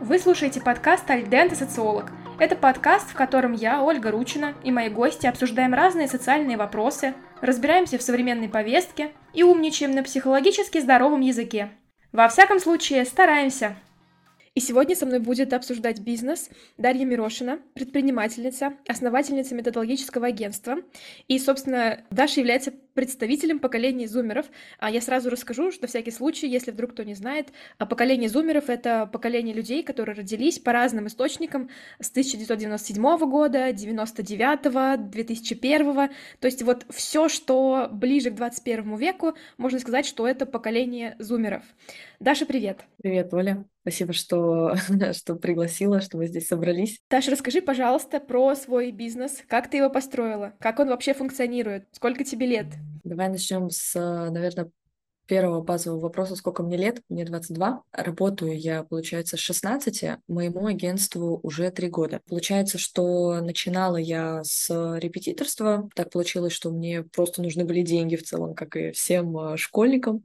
Вы слушаете подкаст «Альдент и социолог». Это подкаст, в котором я, Ольга Ручина, и мои гости обсуждаем разные социальные вопросы, разбираемся в современной повестке и умничаем на психологически здоровом языке. Во всяком случае, стараемся. И сегодня со мной будет обсуждать бизнес Дарья Мирошина, предпринимательница, основательница методологического агентства. И, собственно, Даша является представителем поколения зумеров. А я сразу расскажу, что всякий случай, если вдруг кто не знает, а поколение зумеров — это поколение людей, которые родились по разным источникам с 1997 года, 99 2001 То есть вот все, что ближе к 21 веку, можно сказать, что это поколение зумеров. Даша, привет. Привет, Оля. Спасибо, что, что пригласила, что мы здесь собрались. Даша, расскажи, пожалуйста, про свой бизнес. Как ты его построила? Как он вообще функционирует? Сколько тебе лет? Давай начнем с, наверное, первого базового вопроса, сколько мне лет, мне 22. Работаю я, получается, с 16, моему агентству уже 3 года. Получается, что начинала я с репетиторства. Так получилось, что мне просто нужны были деньги в целом, как и всем э, школьникам.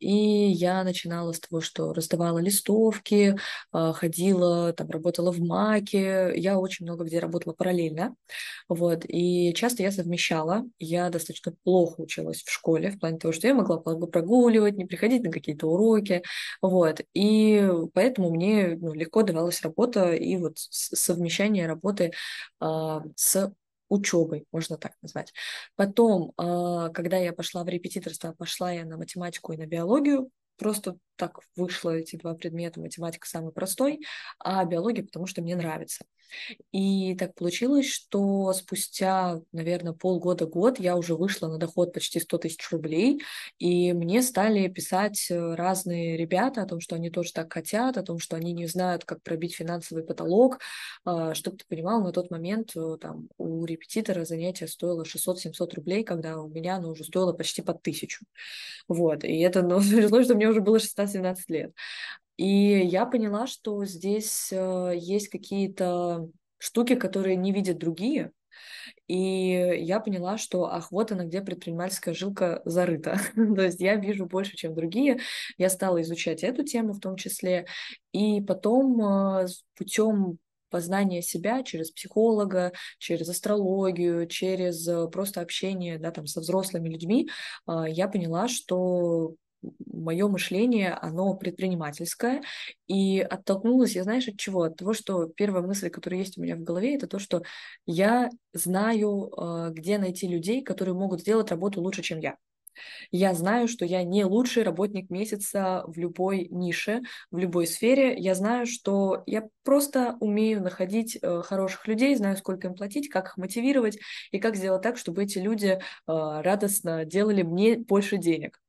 И я начинала с того, что раздавала листовки, э, ходила, там, работала в МАКе. Я очень много где работала параллельно. Вот. И часто я совмещала. Я достаточно плохо училась в школе, в плане того, что я могла прогуливать прогуливать, не приходить на какие-то уроки, вот, и поэтому мне ну, легко давалась работа и вот совмещение работы э, с учебой, можно так назвать. Потом, э, когда я пошла в репетиторство, пошла я на математику и на биологию, просто так вышло эти два предмета. Математика самый простой, а биология, потому что мне нравится. И так получилось, что спустя, наверное, полгода-год я уже вышла на доход почти 100 тысяч рублей, и мне стали писать э, разные ребята о том, что они тоже так хотят, о том, что они не знают, как пробить финансовый потолок. А, Чтобы ты понимал, на тот момент э, там, у репетитора занятие стоило 600-700 рублей, когда у меня оно уже стоило почти под тысячу. Вот, и это, ну, что мне уже было 16-17 лет. И я поняла, что здесь э, есть какие-то штуки, которые не видят другие. И я поняла, что ах, вот она, где предпринимательская жилка зарыта. То есть я вижу больше, чем другие. Я стала изучать эту тему в том числе. И потом э, путем познания себя через психолога, через астрологию, через э, просто общение да, там, со взрослыми людьми, я поняла, что мое мышление, оно предпринимательское, и оттолкнулась я, знаешь, от чего? От того, что первая мысль, которая есть у меня в голове, это то, что я знаю, а, где найти людей, которые могут сделать работу лучше, чем я. Я знаю, что я не лучший работник месяца в любой нише, в любой сфере. Я знаю, что я просто умею находить э, хороших людей, знаю, сколько им платить, как их мотивировать и как сделать так, чтобы эти люди э, радостно делали мне больше денег.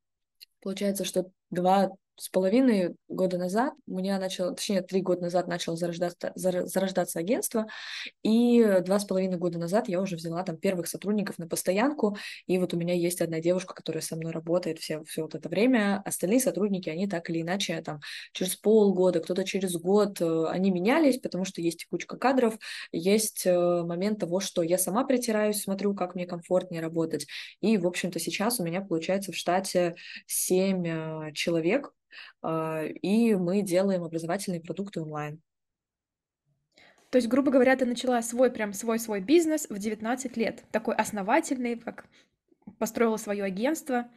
Получается, что два с половиной года назад у меня начало, точнее, три года назад начало зарождаться, зарождаться агентство, и два с половиной года назад я уже взяла там первых сотрудников на постоянку, и вот у меня есть одна девушка, которая со мной работает все, все вот это время, остальные сотрудники, они так или иначе там через полгода, кто-то через год, э, они менялись, потому что есть текучка кадров, есть э, момент того, что я сама притираюсь, смотрю, как мне комфортнее работать, и, в общем-то, сейчас у меня получается в штате семь э, человек, и мы делаем образовательные продукты онлайн. То есть, грубо говоря, ты начала свой, прям свой-свой бизнес в 19 лет. Такой основательный, как построила свое агентство.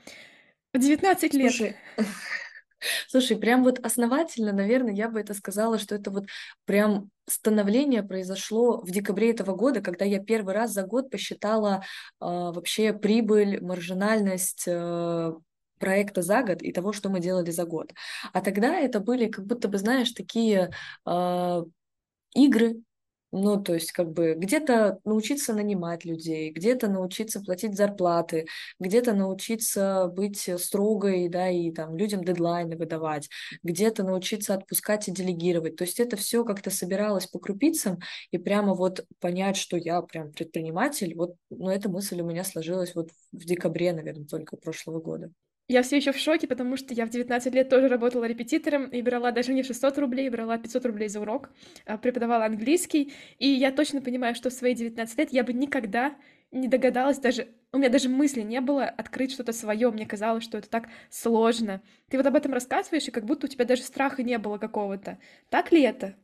В 19 лет. Слушай, Слушай, прям вот основательно, наверное, я бы это сказала, что это вот прям становление произошло в декабре этого года, когда я первый раз за год посчитала э, вообще прибыль, маржинальность э, проекта за год и того, что мы делали за год. А тогда это были как будто бы, знаешь, такие э, игры, ну, то есть, как бы, где-то научиться нанимать людей, где-то научиться платить зарплаты, где-то научиться быть строгой, да, и там людям дедлайны выдавать, где-то научиться отпускать и делегировать. То есть это все как-то собиралось по крупицам, и прямо вот понять, что я прям предприниматель, вот, ну, эта мысль у меня сложилась вот в декабре, наверное, только прошлого года. Я все еще в шоке, потому что я в 19 лет тоже работала репетитором и брала даже не 600 рублей, брала 500 рублей за урок, а, преподавала английский. И я точно понимаю, что в свои 19 лет я бы никогда не догадалась даже, у меня даже мысли не было открыть что-то свое, мне казалось, что это так сложно. Ты вот об этом рассказываешь, и как будто у тебя даже страха не было какого-то. Так ли это?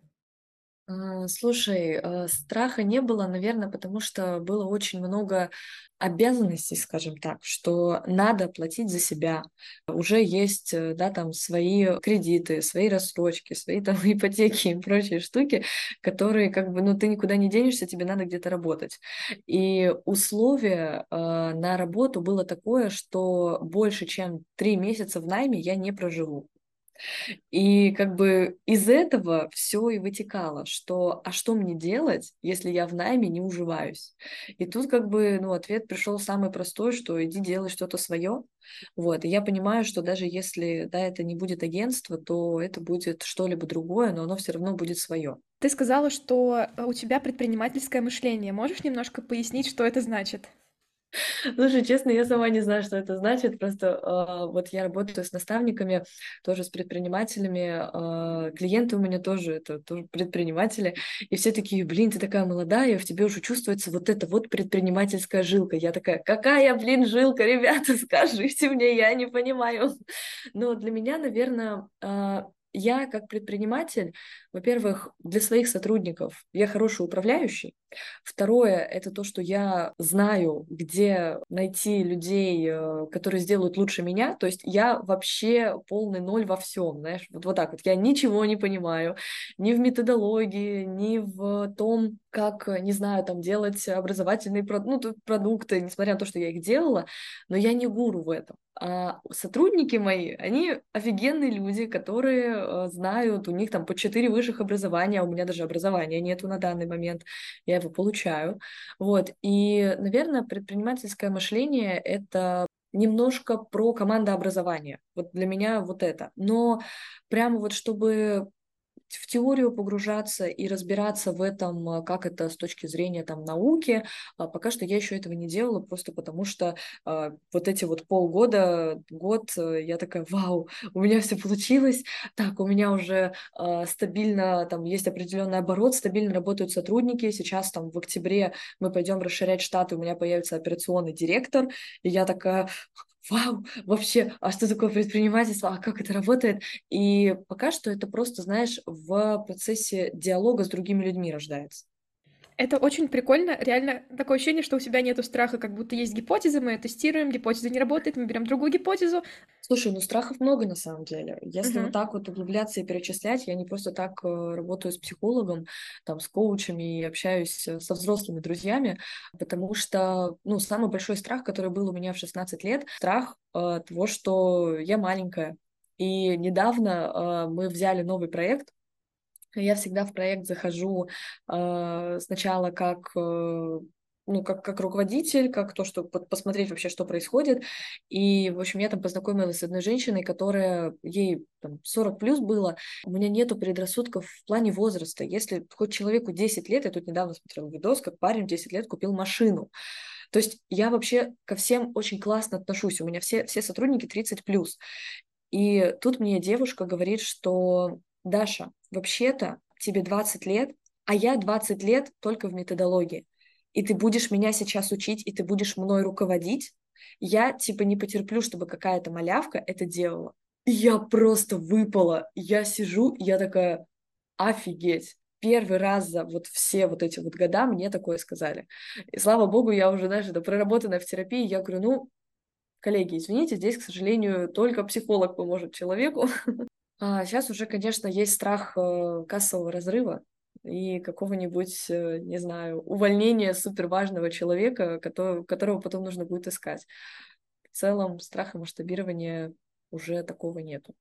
Слушай, э, страха не было, наверное, потому что было очень много обязанностей, скажем так, что надо платить за себя. Уже есть, э, да, там свои кредиты, свои рассрочки, свои там ипотеки и прочие штуки, которые как бы, ну, ты никуда не денешься, тебе надо где-то работать. И условие э, на работу было такое, что больше, чем три месяца в найме я не проживу. И как бы из этого все и вытекало, что а что мне делать, если я в найме не уживаюсь? И тут как бы, ну, ответ пришел самый простой, что иди делай что-то свое. Вот, и я понимаю, что даже если, да, это не будет агентство, то это будет что-либо другое, но оно все равно будет свое. Ты сказала, что э, у тебя предпринимательское мышление. Можешь немножко пояснить, что это значит? Слушай, честно, я сама не знаю, что это значит. Просто э, вот я работаю с наставниками, тоже с предпринимателями. Э, клиенты у меня тоже это тоже предприниматели. И все такие, блин, ты такая молодая, в тебе уже чувствуется вот эта вот предпринимательская жилка. Я такая, какая, блин, жилка, ребята, скажите мне, я не понимаю. Но для меня, наверное, э, я как предприниматель, во-первых, для своих сотрудников я хороший управляющий. Второе — это то, что я знаю, где найти людей, э, которые сделают лучше меня. То есть я вообще полный ноль во всем, знаешь, вот, вот так вот. Я ничего не понимаю ни в методологии, ни в том, как, не знаю, там делать образовательные ну, продукты, несмотря на то, что я их делала, но я не гуру в этом. А сотрудники мои, они офигенные люди, которые э, знают, у них там по четыре высших образования, а у меня даже образования нету на данный момент, я его получаю. Вот, и, наверное, предпринимательское мышление — это немножко про командообразование. Вот для меня вот это. Но прямо вот чтобы в теорию погружаться и разбираться в этом, а, как это с точки зрения там науки. А пока что я еще этого не делала, просто потому что а, вот эти вот полгода, год, э, я такая, вау, у меня все получилось, так, у меня уже стабильно, там есть определенный оборот, стабильно работают сотрудники, сейчас там в октябре мы пойдем расширять штаты, у меня появится операционный директор, и я такая, вау, вообще, а что такое предпринимательство, а как это работает? И пока что это просто, знаешь, в процессе диалога с другими людьми рождается. Это очень прикольно. Реально такое ощущение, что у тебя нету страха, как будто есть гипотезы, мы ее тестируем, гипотеза не работает, мы берем другую гипотезу. Слушай, ну страхов много на самом деле. Если uh-huh. вот так вот углубляться и перечислять, я не просто так э, работаю с психологом, там, с коучами и общаюсь э, со взрослыми друзьями, потому что, ну, самый большой страх, который был у меня в 16 лет, страх э, того, что я маленькая. И недавно э, мы взяли новый проект, я всегда в проект захожу э, сначала как э, ну, как, как руководитель, как то, что посмотреть вообще, что происходит. И, в общем, я там познакомилась с одной женщиной, которая, ей там 40 плюс было. У меня нету предрассудков в плане возраста. Если хоть человеку 10 лет, я тут недавно смотрела видос, как парень 10 лет купил машину. То есть я вообще ко всем очень классно отношусь. У меня все, все сотрудники 30 плюс. И тут мне девушка говорит, что Даша, вообще-то тебе 20 лет, а я 20 лет только в методологии. И ты будешь меня сейчас учить, и ты будешь мной руководить. Я типа не потерплю, чтобы какая-то малявка это делала. И я просто выпала. Я сижу, я такая, офигеть. Первый раз за вот все вот эти вот года мне такое сказали. И слава богу, я уже, знаешь, это проработанная в терапии. Я говорю, ну, коллеги, извините, здесь, к сожалению, только психолог поможет человеку. А сейчас уже, конечно, есть страх э, кассового разрыва и какого-нибудь, э, не знаю, увольнения суперважного человека, которого потом нужно будет искать. В целом страха масштабирования уже такого нету.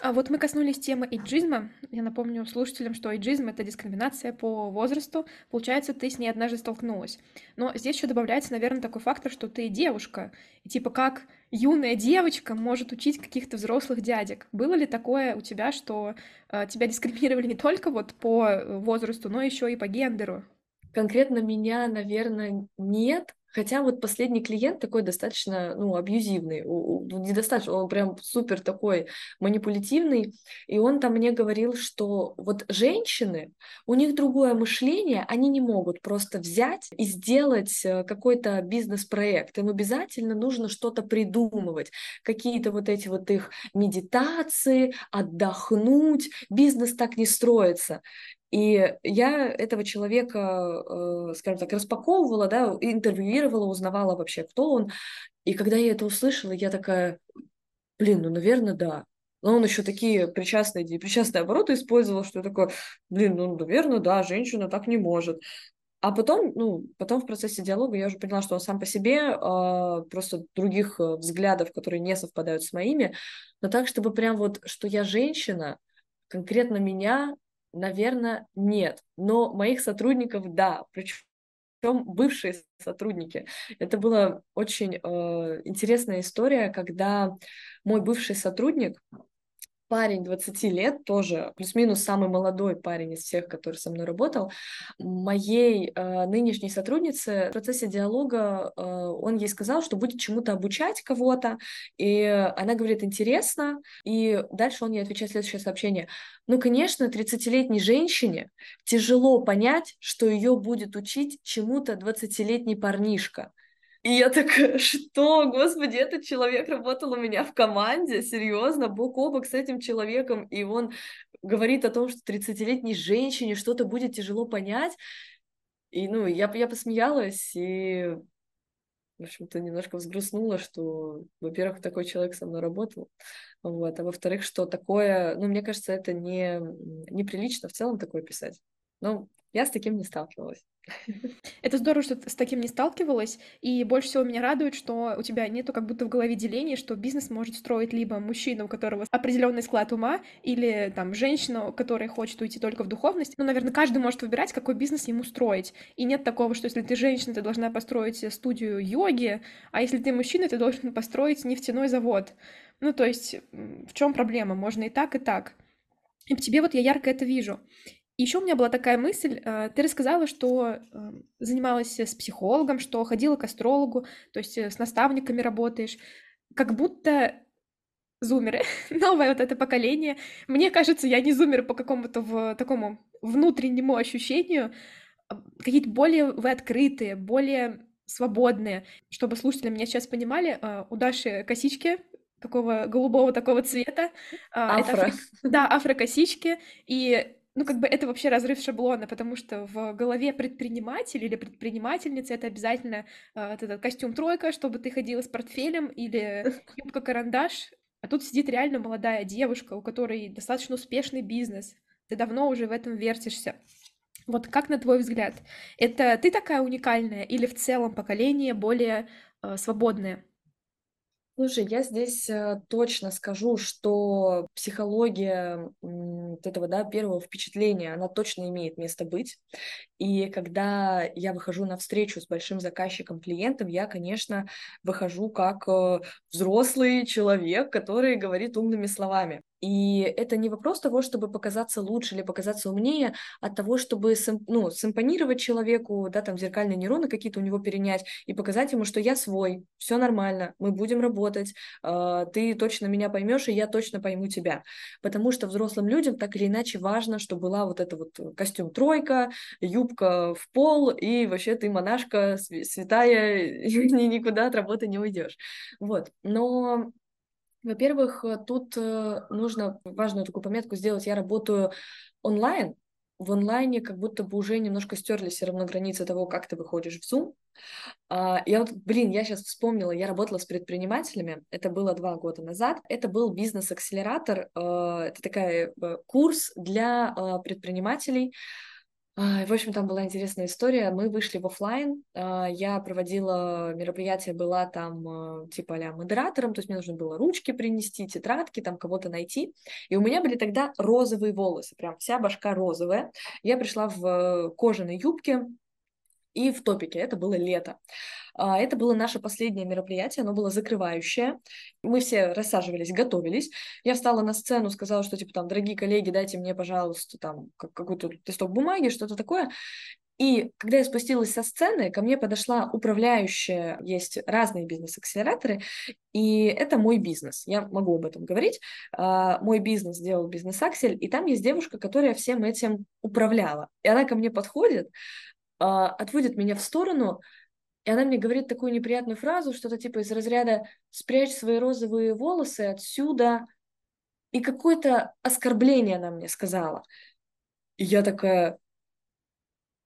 А вот мы коснулись темы эйджизма. Я напомню слушателям, что эйджизм — это дискриминация по возрасту. Получается, ты с ней однажды столкнулась. Но здесь еще добавляется, наверное, такой фактор, что ты девушка. И типа как юная девочка может учить каких-то взрослых дядек? Было ли такое у тебя, что э, тебя дискриминировали не только вот по э, возрасту, но еще и по гендеру? Конкретно меня, наверное, нет, Хотя вот последний клиент такой достаточно, ну, абьюзивный, недостаточно, он прям супер такой манипулятивный, и он там мне говорил, что вот женщины, у них другое мышление, они не могут просто взять и сделать э, какой-то бизнес-проект, им обязательно нужно что-то придумывать, какие-то вот эти вот их медитации, отдохнуть, бизнес так не строится. И я этого человека, э, скажем так, распаковывала, да, интервьюировала, узнавала вообще, кто он. И когда я это услышала, я такая, блин, ну, наверное, да. Но он еще такие причастные, причастные обороты использовал, что я такое, блин, ну, наверное, да, женщина так не может. А потом, ну, потом в процессе диалога я уже поняла, что он сам по себе э, просто других э, взглядов, которые не совпадают с моими, но так, чтобы прям вот, что я женщина, конкретно меня, наверное, нет. Но моих сотрудников, да, причем бывшие сотрудники. Это была очень э, интересная история, когда мой бывший сотрудник, парень 20 лет, тоже плюс-минус самый молодой парень из всех, который со мной работал, моей э, нынешней сотруднице в процессе диалога э, он ей сказал, что будет чему-то обучать кого-то, и она говорит, интересно, и дальше он ей отвечает следующее сообщение. Ну, конечно, 30-летней женщине тяжело понять, что ее будет учить чему-то 20-летний парнишка. И я такая, что, господи, этот человек работал у меня в команде, серьезно, бок о бок с этим человеком, и он говорит о том, что 30-летней женщине что-то будет тяжело понять. И, ну, я, я посмеялась, и, в общем-то, немножко взгрустнула, что, во-первых, такой человек со мной работал, вот, а во-вторых, что такое, ну, мне кажется, это не, неприлично в целом такое писать. Но я с таким не сталкивалась. Это здорово, что ты с таким не сталкивалась, и больше всего меня радует, что у тебя нету как будто в голове деления, что бизнес может строить либо мужчина, у которого определенный склад ума, или там женщина, которая хочет уйти только в духовность. Ну, наверное, каждый может выбирать, какой бизнес ему строить. И нет такого, что если ты женщина, ты должна построить студию йоги, а если ты мужчина, ты должен построить нефтяной завод. Ну, то есть, в чем проблема? Можно и так, и так. И в тебе вот я ярко это вижу. Еще у меня была такая мысль, э, ты рассказала, что эм, занималась с психологом, что ходила к астрологу, то есть э, с наставниками работаешь, как будто зумеры, новое вот это поколение. Мне кажется, я не зумер по какому-то в такому внутреннему ощущению, а, какие-то более вы открытые, более свободные. Чтобы слушатели меня сейчас понимали, э, у Даши косички такого голубого такого цвета. Афро. Это, да, афро-косички. И ну, как бы это вообще разрыв шаблона, потому что в голове предприниматель или предпринимательницы это обязательно э, этот костюм тройка, чтобы ты ходила с портфелем или юбка-карандаш. А тут сидит реально молодая девушка, у которой достаточно успешный бизнес. Ты давно уже в этом вертишься. Вот как на твой взгляд, это ты такая уникальная или в целом поколение более э, свободное? Слушай, я здесь э, точно скажу, что психология вот этого, да, первого впечатления, она точно имеет место быть. И когда я выхожу на встречу с большим заказчиком, клиентом, я, конечно, выхожу как э, взрослый человек, который говорит умными словами. И это не вопрос того, чтобы показаться лучше или показаться умнее, а того, чтобы ну, симпонировать человеку, да, там зеркальные нейроны какие-то у него перенять и показать ему, что я свой, все нормально, мы будем работать, э, ты точно меня поймешь, и я точно пойму тебя. Потому что взрослым людям так или иначе важно, чтобы была вот эта вот костюм тройка, юбка в пол, и вообще ты монашка святая, никуда от работы не уйдешь. Вот. Но во-первых, э, тут э, нужно важную такую пометку сделать. Я работаю онлайн. В онлайне как будто бы уже немножко стерлись все равно границы того, как ты выходишь в Zoom. А, я вот, блин, я сейчас вспомнила, я работала с предпринимателями, это было два года назад. Это был бизнес-акселератор, э, это такая курс для предпринимателей, в общем, там была интересная история. Мы вышли в офлайн. А, я проводила мероприятие, была там а, типа а модератором, то есть мне нужно было ручки принести, тетрадки, там кого-то найти. И у меня были тогда розовые волосы, прям вся башка розовая. Я пришла в э, кожаной юбке, и в топике. Это было лето. А, это было наше последнее мероприятие, оно было закрывающее. Мы все рассаживались, готовились. Я встала на сцену, сказала, что, типа, там, дорогие коллеги, дайте мне, пожалуйста, там, какой-то листок бумаги, что-то такое. И когда я спустилась со сцены, ко мне подошла управляющая, есть разные бизнес-акселераторы, и это мой бизнес, я могу об этом говорить. А, мой бизнес делал бизнес-аксель, и там есть девушка, которая всем этим управляла. И она ко мне подходит, отводит меня в сторону, и она мне говорит такую неприятную фразу, что-то типа из разряда «спрячь свои розовые волосы отсюда», и какое-то оскорбление она мне сказала. И я такая,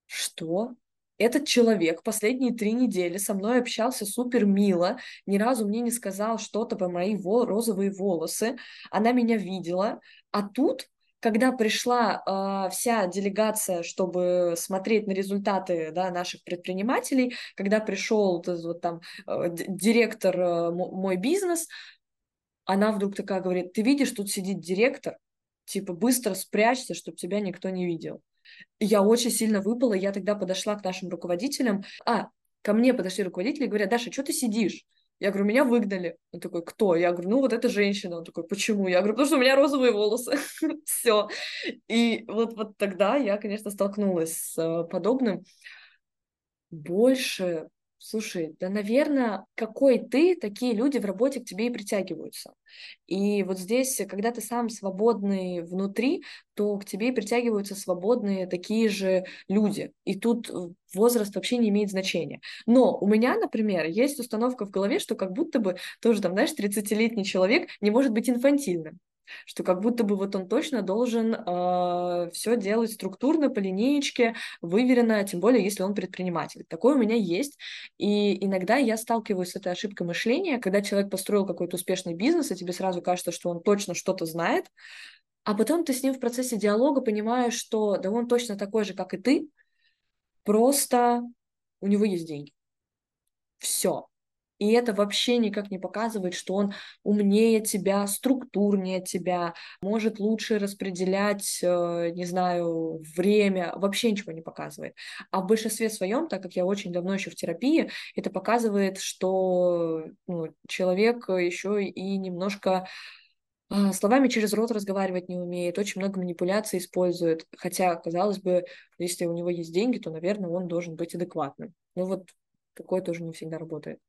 что? Этот человек последние три недели со мной общался супер мило, ни разу мне не сказал что-то про мои вол- розовые волосы, она меня видела, а тут когда пришла э, вся делегация, чтобы смотреть на результаты да, наших предпринимателей, когда пришел вот, там э, директор э, мой бизнес, она вдруг такая говорит, ты видишь, тут сидит директор, типа быстро спрячься, чтобы тебя никто не видел. Я очень сильно выпала, я тогда подошла к нашим руководителям. А, ко мне подошли руководители и говорят, Даша, что ты сидишь? Я говорю, меня выгнали. Он такой, кто? Я говорю, ну вот эта женщина. Он такой, почему? Я говорю, потому что у меня розовые волосы. Все. И вот, вот тогда я, конечно, столкнулась с э, подобным. Больше Слушай, да, наверное, какой ты, такие люди в работе к тебе и притягиваются. И вот здесь, когда ты сам свободный внутри, то к тебе и притягиваются свободные такие же люди. И тут возраст вообще не имеет значения. Но у меня, например, есть установка в голове, что как будто бы тоже там, знаешь, 30-летний человек не может быть инфантильным что как будто бы вот он точно должен э, а, все делать структурно, по линеечке, выверенно, тем более, если он предприниматель. Такое у меня есть, и иногда я сталкиваюсь с этой ошибкой мышления, когда человек построил какой-то успешный бизнес, и тебе сразу кажется, что он точно что-то знает, а потом ты с ним в процессе диалога понимаешь, что да он точно такой же, как и ты, просто у него есть деньги. Все. И это вообще никак не показывает, что он умнее тебя, структурнее тебя, может лучше распределять, э, не знаю, время, вообще ничего не показывает. А в большинстве своем, так как я очень давно еще в терапии, это показывает, что ну, человек еще и немножко а, словами через рот разговаривать не умеет, очень много манипуляций использует. Хотя, казалось бы, если у него есть деньги, то, наверное, он должен быть адекватным. Ну вот такое тоже не всегда работает.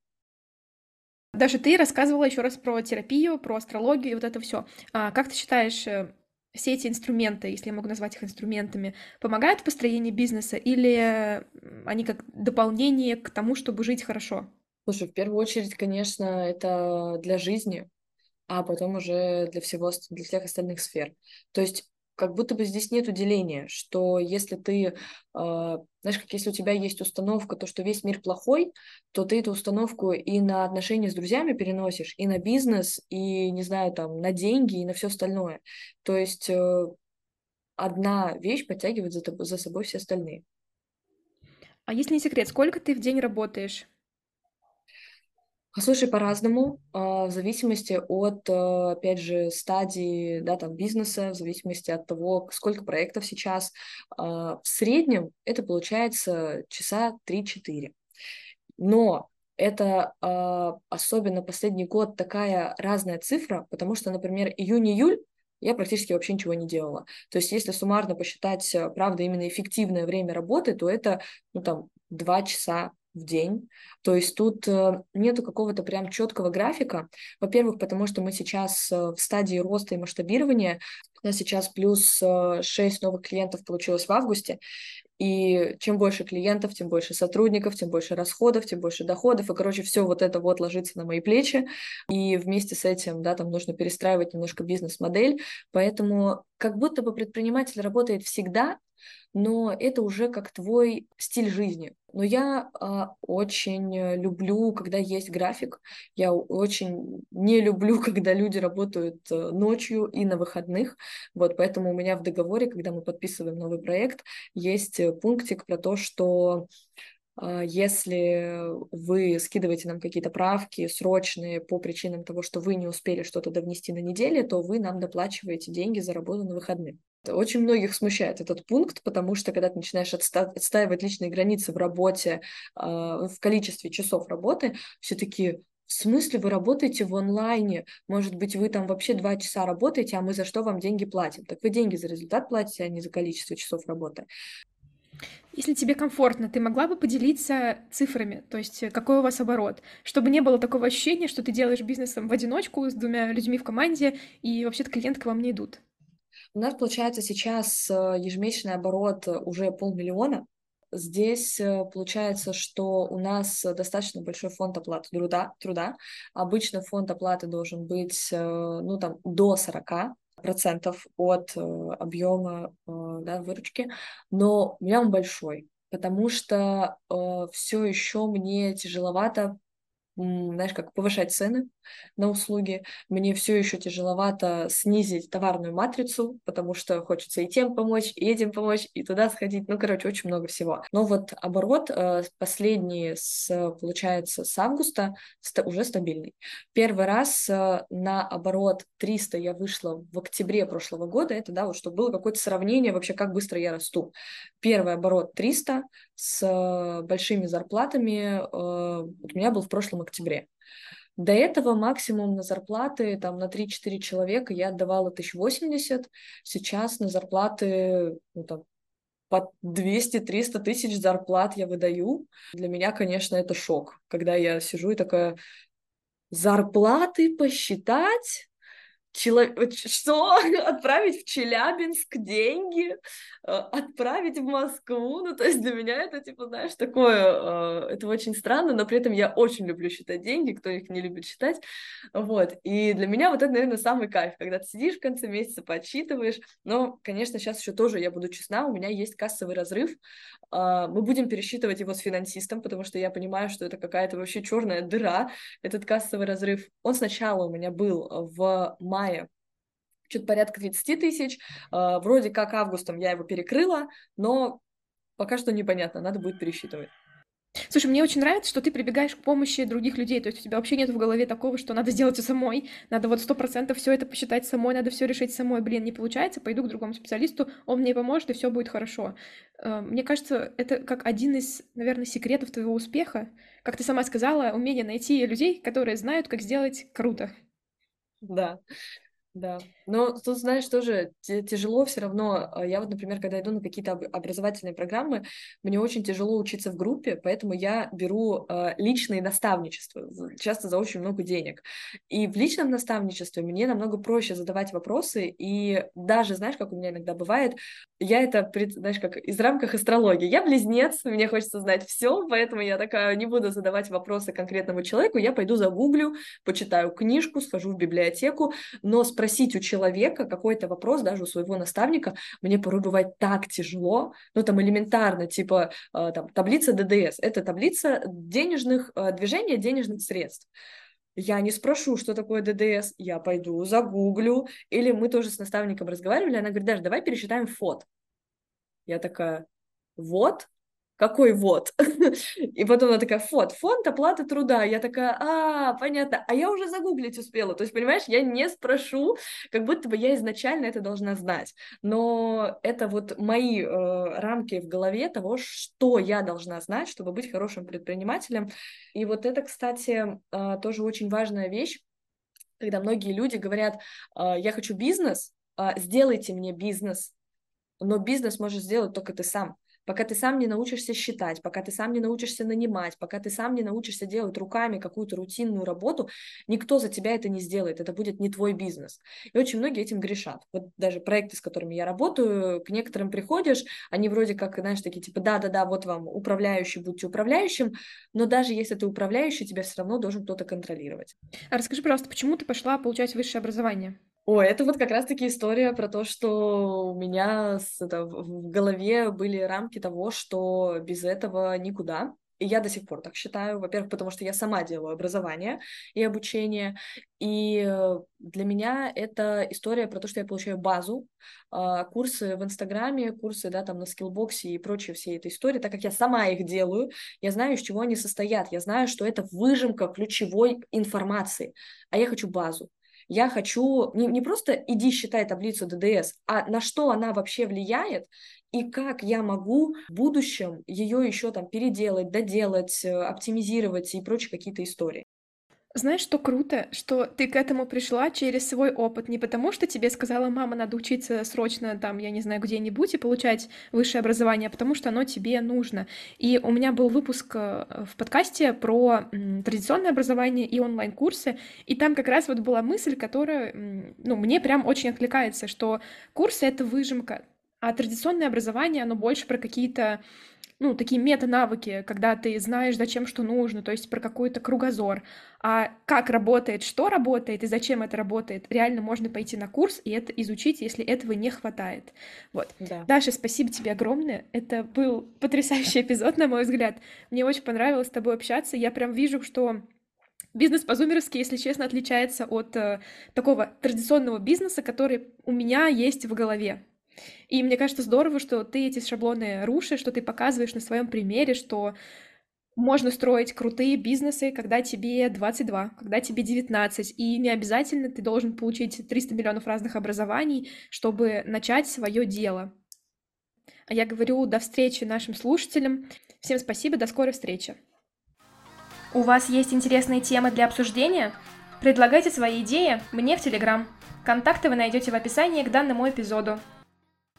Даже ты рассказывала еще раз про терапию, про астрологию и вот это все. А как ты считаешь, э, все эти инструменты, если я могу назвать их инструментами, помогают в построении бизнеса или они как дополнение к тому, чтобы жить хорошо? Слушай, в первую очередь, конечно, это для жизни, а потом уже для всего, для всех остальных сфер. То есть как будто бы здесь нет деления, что если ты, э, знаешь, как если у тебя есть установка, то, что весь мир плохой, то ты эту установку и на отношения с друзьями переносишь, и на бизнес, и, не знаю, там, на деньги, и на все остальное. То есть э, одна вещь подтягивает за, за собой все остальные. А если не секрет, сколько ты в день работаешь? Слушай, по-разному, а, в зависимости от, а, опять же, стадии, да, там, бизнеса, в зависимости от того, сколько проектов сейчас. А, в среднем это получается часа 3-4. Но это особенно последний год такая разная цифра, потому что, например, июнь-июль я практически вообще ничего не делала. То есть если суммарно посчитать, правда, именно эффективное время работы, то это, ну, там, два часа в день. То есть тут э, нету какого-то прям четкого графика. Во-первых, потому что мы сейчас э, в стадии роста и масштабирования. У нас сейчас плюс 6 э, новых клиентов получилось в августе. И чем больше клиентов, тем больше сотрудников, тем больше расходов, тем больше доходов. И, короче, все вот это вот ложится на мои плечи. И вместе с этим, да, там нужно перестраивать немножко бизнес-модель. Поэтому как будто бы предприниматель работает всегда, но это уже как твой стиль жизни. Но я э, очень люблю, когда есть график. Я очень не люблю, когда люди работают э, ночью и на выходных. Вот поэтому у меня в договоре, когда мы подписываем новый проект, есть э, пунктик про то, что если вы скидываете нам какие-то правки срочные по причинам того, что вы не успели что-то довнести на неделе, то вы нам доплачиваете деньги за работу на выходных. Очень многих смущает этот пункт, потому что когда ты начинаешь отста- отстаивать личные границы в работе, э, в количестве часов работы, все таки в смысле вы работаете в онлайне? Может быть, вы там вообще два часа работаете, а мы за что вам деньги платим? Так вы деньги за результат платите, а не за количество часов работы. Если тебе комфортно, ты могла бы поделиться цифрами, то есть какой у вас оборот, чтобы не было такого ощущения, что ты делаешь бизнесом в одиночку с двумя людьми в команде, и вообще-то клиенты к вам не идут. У нас получается сейчас э, ежемесячный оборот э, уже полмиллиона. Здесь получается, что у нас достаточно большой фонд оплаты труда. труда. Обычно фонд оплаты должен быть ну, там, до 40 процентов от э, объема э, да, выручки, но у меня он большой, потому что э, все еще мне тяжеловато знаешь, как повышать цены на услуги. Мне все еще тяжеловато снизить товарную матрицу, потому что хочется и тем помочь, и этим помочь, и туда сходить. Ну, короче, очень много всего. Но вот оборот э, последний, с, получается, с августа уже стабильный. Первый раз э, на оборот 300 я вышла в октябре прошлого года. Это, да, вот чтобы было какое-то сравнение вообще, как быстро я расту. Первый оборот 300 с э, большими зарплатами у меня был в прошлом октябре. До этого максимум на зарплаты там на 3-4 человека я отдавала 1080, сейчас на зарплаты ну, там, по 200-300 тысяч зарплат я выдаю. Для меня, конечно, это шок, когда я сижу и такая, зарплаты посчитать? Человек, что? Отправить в Челябинск деньги, э, отправить в Москву. Ну, то есть для меня это, типа, знаешь, такое, э, это очень странно, но при этом я очень люблю считать деньги, кто их не любит считать. Вот. И для меня вот это, наверное, самый кайф, когда ты сидишь в конце месяца, подсчитываешь. Но, конечно, сейчас еще тоже, я буду честна, у меня есть кассовый разрыв. А, мы будем пересчитывать его с финансистом, потому что я понимаю, что это какая-то вообще черная дыра, этот кассовый разрыв. Он сначала у меня был в мае что-то порядка 30 тысяч. А, вроде как августом я его перекрыла, но пока что непонятно, надо будет пересчитывать. Слушай, мне очень нравится, что ты прибегаешь к помощи других людей. То есть у тебя вообще нет в голове такого, что надо сделать самой, надо вот сто процентов все это посчитать самой, надо все решить самой. Блин, не получается, пойду к другому специалисту, он мне поможет, и все будет хорошо. Э, мне кажется, это как один из, наверное, секретов твоего успеха. Как ты сама сказала, умение найти людей, которые знают, как сделать круто. Да, да. Но тут, знаешь, тоже тяжело все равно. А, я вот, например, когда иду на какие-то образовательные программы, мне очень тяжело учиться в группе, поэтому я беру э, личные наставничества, часто за очень много денег. И в личном наставничестве мне намного проще задавать вопросы, и даже, знаешь, как у меня иногда бывает, я это, знаешь, как из рамках астрологии. Я близнец, мне хочется знать все, поэтому я такая не буду задавать вопросы конкретному человеку, я пойду загуглю, почитаю книжку, схожу в библиотеку, но спросить у человека, какой-то вопрос, даже у своего наставника, мне порой бывает так тяжело, ну, там, элементарно, типа, э, там, таблица ДДС, это таблица денежных, э, движения денежных средств. Я не спрошу, что такое ДДС, я пойду, загуглю, или мы тоже с наставником разговаривали, она говорит, даже давай пересчитаем фот. Я такая, вот, какой вот? И потом она такая, фонд, фонд оплаты труда. Я такая, а, понятно. А я уже загуглить успела. То есть, понимаешь, я не спрошу, как будто бы я изначально это должна знать. Но это вот мои э, рамки в голове того, что я должна знать, чтобы быть хорошим предпринимателем. И вот это, кстати, э, тоже очень важная вещь, когда многие люди говорят, э, я хочу бизнес, э, сделайте мне бизнес, но бизнес можешь сделать только ты сам пока ты сам не научишься считать, пока ты сам не научишься нанимать, пока ты сам не научишься делать руками какую-то рутинную работу, никто за тебя это не сделает, это будет не твой бизнес. И очень многие этим грешат. Вот даже проекты, с которыми я работаю, к некоторым приходишь, они вроде как, знаешь, такие типа, да-да-да, вот вам управляющий, будьте управляющим, но даже если ты управляющий, тебя все равно должен кто-то контролировать. А расскажи, пожалуйста, почему ты пошла получать высшее образование? Ой, это вот как раз-таки история про то, что у меня с, это, в голове были рамки того, что без этого никуда. И я до сих пор так считаю. Во-первых, потому что я сама делаю образование и обучение. И э, для меня это история про то, что я получаю базу, а, курсы в Инстаграме, курсы, да, там на скиллбоксе и прочие все этой истории, так как я сама их делаю, я знаю, из чего они состоят, я знаю, что это выжимка ключевой информации, а я хочу базу. Я хочу не, не просто иди считай таблицу ДДС, а на что она вообще влияет и как я могу в будущем ее еще там переделать, доделать, э, оптимизировать и прочие какие-то истории. Знаешь, что круто, что ты к этому пришла через свой опыт, не потому что тебе сказала мама, надо учиться срочно там, я не знаю, где-нибудь и получать высшее образование, а потому что оно тебе нужно. И у меня был выпуск э, в подкасте про традиционное образование и онлайн-курсы, и там как раз вот была мысль, которая, ну, мне прям очень откликается, что курсы — это выжимка, а традиционное образование, оно больше про какие-то ну, такие мета-навыки, когда ты знаешь, зачем что нужно, то есть про какой-то кругозор. А как работает, что работает и зачем это работает, реально можно пойти на курс и это изучить, если этого не хватает. Вот. Да. Даша, спасибо тебе огромное. Это был потрясающий эпизод, на мой взгляд. Мне очень понравилось с тобой общаться. Я прям вижу, что Бизнес по-зумеровски, если честно, отличается от э, такого традиционного бизнеса, который у меня есть в голове. И мне кажется здорово, что ты эти шаблоны рушишь, что ты показываешь на своем примере, что можно строить крутые бизнесы, когда тебе 22, когда тебе 19, и не обязательно ты должен получить 300 миллионов разных образований, чтобы начать свое дело. А я говорю до встречи нашим слушателям. Всем спасибо, до скорой встречи. У вас есть интересные темы для обсуждения? Предлагайте свои идеи мне в Телеграм. Контакты вы найдете в описании к данному эпизоду.